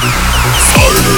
Friday.